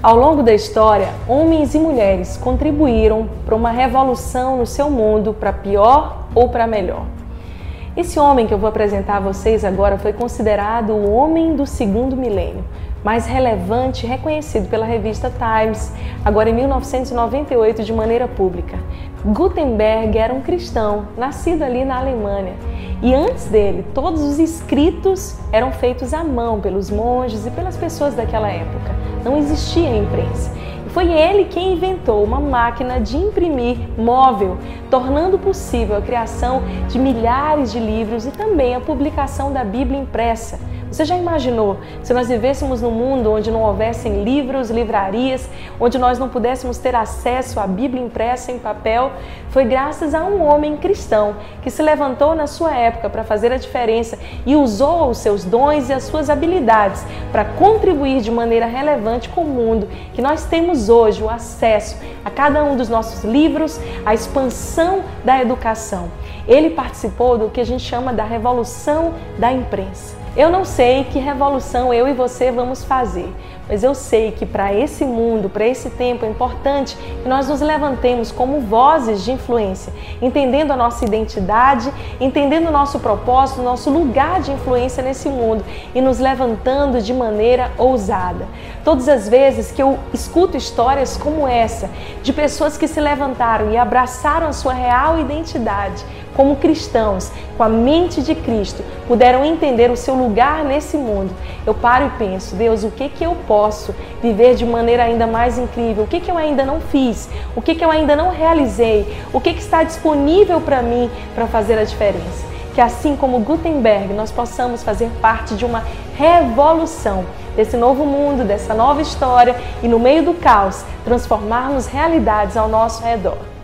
Ao longo da história, homens e mulheres contribuíram para uma revolução no seu mundo, para pior ou para melhor. Esse homem que eu vou apresentar a vocês agora foi considerado o homem do segundo milênio, mais relevante e reconhecido pela revista Times, agora em 1998 de maneira pública. Gutenberg era um cristão, nascido ali na Alemanha, e antes dele, todos os escritos eram feitos à mão pelos monges e pelas pessoas daquela época. Não existia imprensa. E foi ele quem inventou uma máquina de imprimir móvel, tornando possível a criação de milhares de livros e também a publicação da Bíblia impressa. Você já imaginou se nós vivêssemos num mundo onde não houvessem livros, livrarias, onde nós não pudéssemos ter acesso à Bíblia impressa em papel? Foi graças a um homem cristão que se levantou na sua época para fazer a diferença e usou os seus dons e as suas habilidades para contribuir de maneira relevante com o mundo que nós temos hoje o acesso a cada um dos nossos livros, a expansão da educação. Ele participou do que a gente chama da revolução da imprensa. Eu não sei que revolução eu e você vamos fazer, mas eu sei que para esse mundo, para esse tempo, é importante que nós nos levantemos como vozes de influência, entendendo a nossa identidade, entendendo o nosso propósito, o nosso lugar de influência nesse mundo e nos levantando de maneira ousada. Todas as vezes que eu escuto histórias como essa, de pessoas que se levantaram e abraçaram a sua real identidade, como cristãos, com a mente de Cristo, puderam entender o seu lugar nesse mundo. Eu paro e penso, Deus, o que que eu posso viver de maneira ainda mais incrível? O que que eu ainda não fiz? O que que eu ainda não realizei? O que que está disponível para mim para fazer a diferença? Que assim como Gutenberg, nós possamos fazer parte de uma revolução desse novo mundo, dessa nova história e no meio do caos, transformarmos realidades ao nosso redor.